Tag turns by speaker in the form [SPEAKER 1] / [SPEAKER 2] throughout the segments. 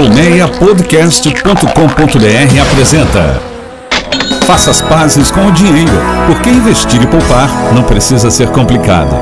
[SPEAKER 1] Colmeiapodcast.com.br apresenta Faça as pazes com o dinheiro, porque investir e poupar não precisa ser complicado.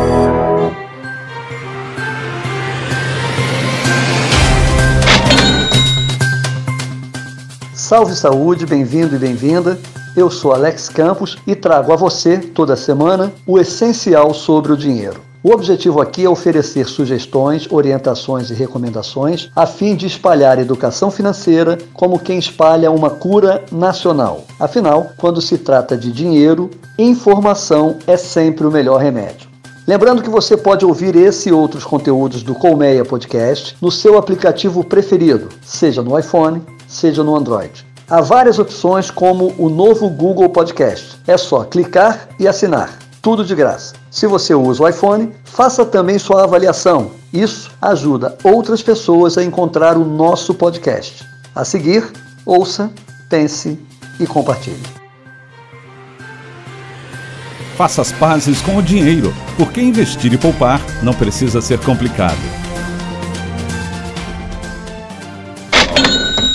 [SPEAKER 2] Salve saúde, bem-vindo e bem-vinda. Eu sou Alex Campos e trago a você, toda semana, o essencial sobre o dinheiro. O objetivo aqui é oferecer sugestões, orientações e recomendações a fim de espalhar educação financeira como quem espalha uma cura nacional. Afinal, quando se trata de dinheiro, informação é sempre o melhor remédio. Lembrando que você pode ouvir esse e outros conteúdos do Colmeia Podcast no seu aplicativo preferido, seja no iPhone, seja no Android. Há várias opções como o novo Google Podcast. É só clicar e assinar tudo de graça. Se você usa o iPhone, faça também sua avaliação. Isso ajuda outras pessoas a encontrar o nosso podcast. A seguir, ouça, pense e compartilhe.
[SPEAKER 1] Faça as pazes com o dinheiro, porque investir e poupar não precisa ser complicado.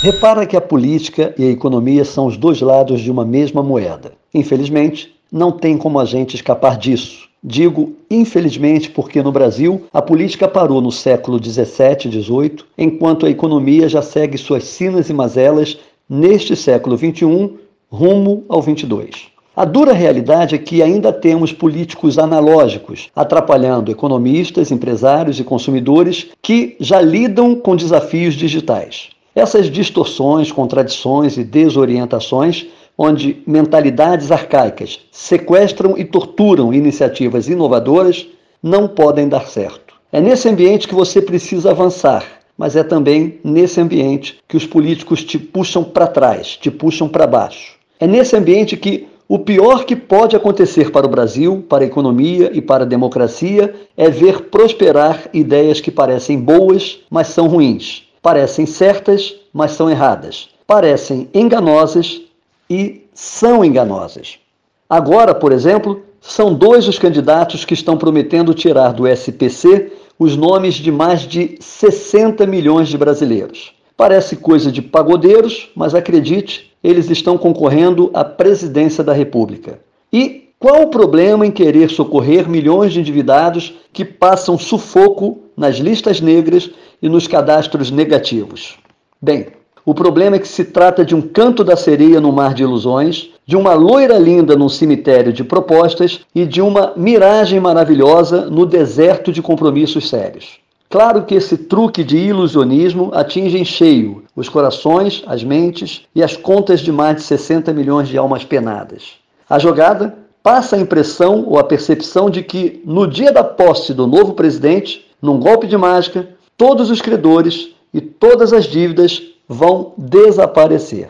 [SPEAKER 2] Repara que a política e a economia são os dois lados de uma mesma moeda. Infelizmente, não tem como a gente escapar disso. Digo infelizmente porque no Brasil a política parou no século 17 e 18, enquanto a economia já segue suas sinas e mazelas neste século 21 rumo ao 22. A dura realidade é que ainda temos políticos analógicos, atrapalhando economistas, empresários e consumidores que já lidam com desafios digitais. Essas distorções, contradições e desorientações onde mentalidades arcaicas sequestram e torturam iniciativas inovadoras, não podem dar certo. É nesse ambiente que você precisa avançar, mas é também nesse ambiente que os políticos te puxam para trás, te puxam para baixo. É nesse ambiente que o pior que pode acontecer para o Brasil, para a economia e para a democracia é ver prosperar ideias que parecem boas, mas são ruins. Parecem certas, mas são erradas. Parecem enganosas, e são enganosas. Agora, por exemplo, são dois os candidatos que estão prometendo tirar do SPC os nomes de mais de 60 milhões de brasileiros. Parece coisa de pagodeiros, mas acredite, eles estão concorrendo à presidência da República. E qual o problema em querer socorrer milhões de endividados que passam sufoco nas listas negras e nos cadastros negativos? Bem, o problema é que se trata de um canto da sereia no mar de ilusões, de uma loira linda num cemitério de propostas e de uma miragem maravilhosa no deserto de compromissos sérios. Claro que esse truque de ilusionismo atinge em cheio os corações, as mentes e as contas de mais de 60 milhões de almas penadas. A jogada passa a impressão ou a percepção de que, no dia da posse do novo presidente, num golpe de mágica, todos os credores e todas as dívidas vão desaparecer.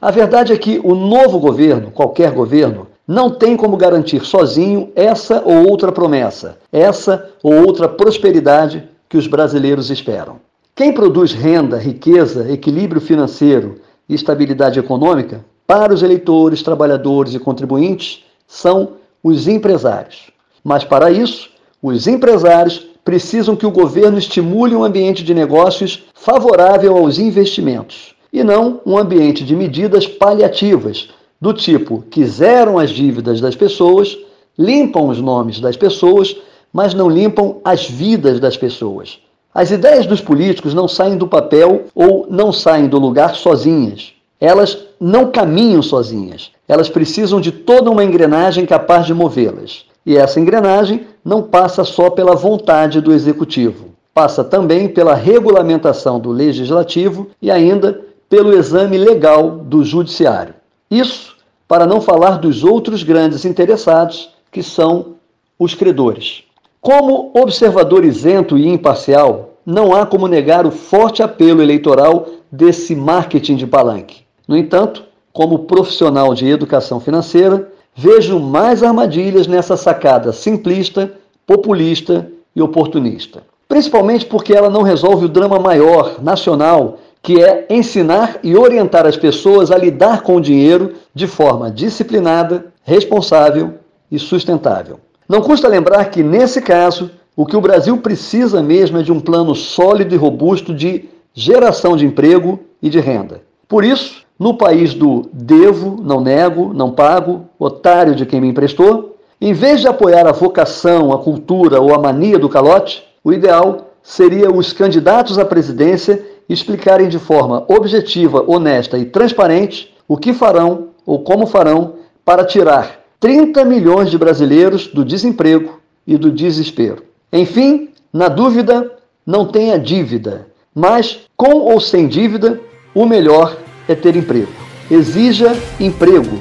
[SPEAKER 2] A verdade é que o novo governo, qualquer governo, não tem como garantir sozinho essa ou outra promessa, essa ou outra prosperidade que os brasileiros esperam. Quem produz renda, riqueza, equilíbrio financeiro e estabilidade econômica para os eleitores, trabalhadores e contribuintes são os empresários. Mas para isso, os empresários precisam que o governo estimule um ambiente de negócios favorável aos investimentos e não um ambiente de medidas paliativas, do tipo que zeram as dívidas das pessoas, limpam os nomes das pessoas, mas não limpam as vidas das pessoas. As ideias dos políticos não saem do papel ou não saem do lugar sozinhas. Elas não caminham sozinhas. Elas precisam de toda uma engrenagem capaz de movê-las. E essa engrenagem não passa só pela vontade do executivo, passa também pela regulamentação do legislativo e ainda pelo exame legal do judiciário. Isso para não falar dos outros grandes interessados, que são os credores. Como observador isento e imparcial, não há como negar o forte apelo eleitoral desse marketing de palanque. No entanto, como profissional de educação financeira, Vejo mais armadilhas nessa sacada simplista, populista e oportunista. Principalmente porque ela não resolve o drama maior, nacional, que é ensinar e orientar as pessoas a lidar com o dinheiro de forma disciplinada, responsável e sustentável. Não custa lembrar que, nesse caso, o que o Brasil precisa mesmo é de um plano sólido e robusto de geração de emprego e de renda. Por isso, no país do devo, não nego, não pago, otário de quem me emprestou, em vez de apoiar a vocação, a cultura ou a mania do calote, o ideal seria os candidatos à presidência explicarem de forma objetiva, honesta e transparente o que farão ou como farão para tirar 30 milhões de brasileiros do desemprego e do desespero. Enfim, na dúvida, não tenha dívida, mas com ou sem dívida, o melhor é ter emprego. Exija emprego,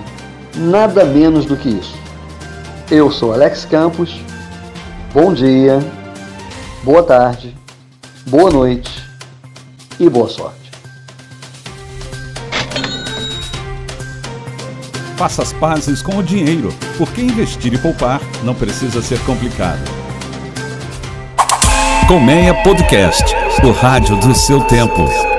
[SPEAKER 2] nada menos do que isso. Eu sou Alex Campos. Bom dia, boa tarde, boa noite e boa sorte.
[SPEAKER 1] Faça as pazes com o dinheiro, porque investir e poupar não precisa ser complicado. Colmeia Podcast, o rádio do seu tempo.